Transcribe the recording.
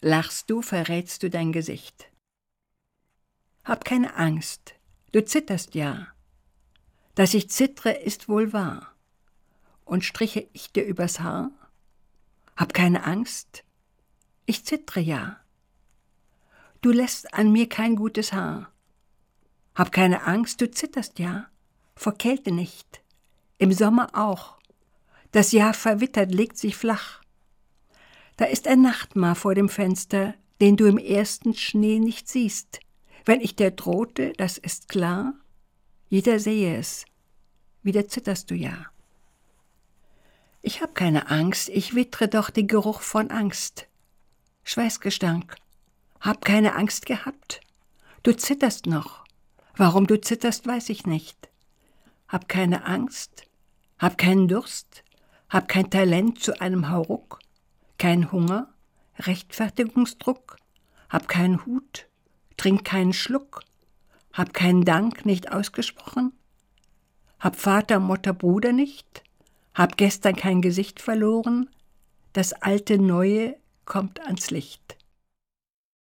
lachst du, verrätst du dein Gesicht. Hab keine Angst, du zitterst ja. Dass ich zittre, ist wohl wahr. Und striche ich dir übers Haar? Hab keine Angst, ich zittre ja. Du lässt an mir kein gutes Haar. Hab keine Angst, du zitterst ja, vor Kälte nicht, im Sommer auch. Das Jahr verwittert, legt sich flach. Da ist ein Nachtmar vor dem Fenster, den du im ersten Schnee nicht siehst. Wenn ich dir drohte, das ist klar, jeder sehe es, wieder zitterst du ja. Ich hab keine Angst, ich wittre doch den Geruch von Angst. Schweißgestank, hab keine Angst gehabt. Du zitterst noch. Warum du zitterst, weiß ich nicht. Hab keine Angst, hab keinen Durst, hab kein Talent zu einem Hauruck, kein Hunger, Rechtfertigungsdruck, hab keinen Hut, trink keinen Schluck, hab keinen Dank nicht ausgesprochen, hab Vater, Mutter, Bruder nicht, hab gestern kein Gesicht verloren, das alte Neue kommt ans Licht.